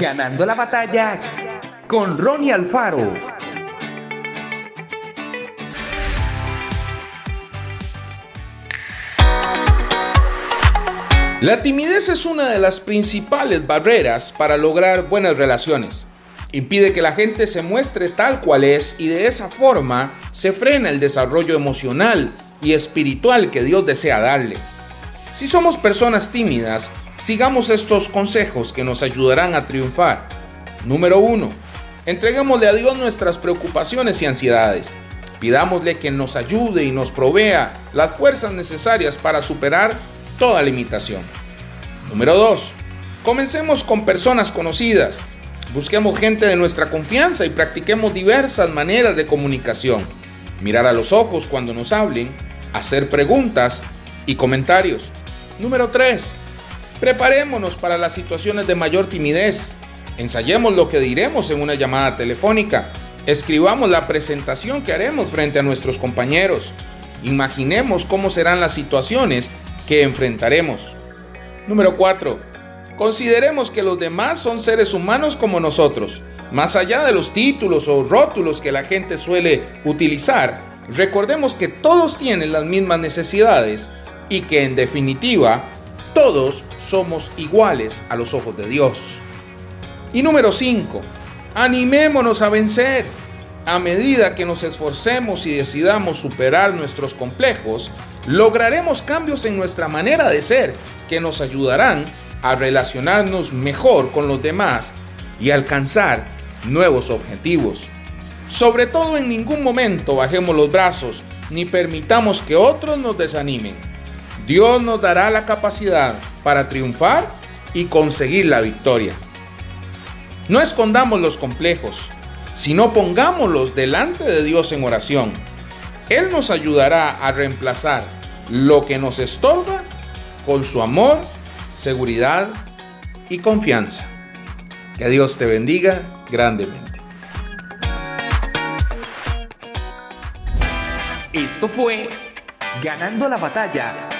Ganando la batalla con Ronnie Alfaro. La timidez es una de las principales barreras para lograr buenas relaciones. Impide que la gente se muestre tal cual es y de esa forma se frena el desarrollo emocional y espiritual que Dios desea darle. Si somos personas tímidas, sigamos estos consejos que nos ayudarán a triunfar. Número 1. Entreguémosle a Dios nuestras preocupaciones y ansiedades. Pidámosle que nos ayude y nos provea las fuerzas necesarias para superar toda limitación. Número 2. Comencemos con personas conocidas. Busquemos gente de nuestra confianza y practiquemos diversas maneras de comunicación. Mirar a los ojos cuando nos hablen, hacer preguntas y comentarios. Número 3. Preparémonos para las situaciones de mayor timidez. Ensayemos lo que diremos en una llamada telefónica. Escribamos la presentación que haremos frente a nuestros compañeros. Imaginemos cómo serán las situaciones que enfrentaremos. Número 4. Consideremos que los demás son seres humanos como nosotros. Más allá de los títulos o rótulos que la gente suele utilizar, recordemos que todos tienen las mismas necesidades y que en definitiva todos somos iguales a los ojos de Dios. Y número 5. Animémonos a vencer. A medida que nos esforcemos y decidamos superar nuestros complejos, lograremos cambios en nuestra manera de ser que nos ayudarán a relacionarnos mejor con los demás y alcanzar nuevos objetivos. Sobre todo en ningún momento bajemos los brazos ni permitamos que otros nos desanimen. Dios nos dará la capacidad para triunfar y conseguir la victoria. No escondamos los complejos, sino pongámoslos delante de Dios en oración. Él nos ayudará a reemplazar lo que nos estorba con su amor, seguridad y confianza. Que Dios te bendiga grandemente. Esto fue Ganando la batalla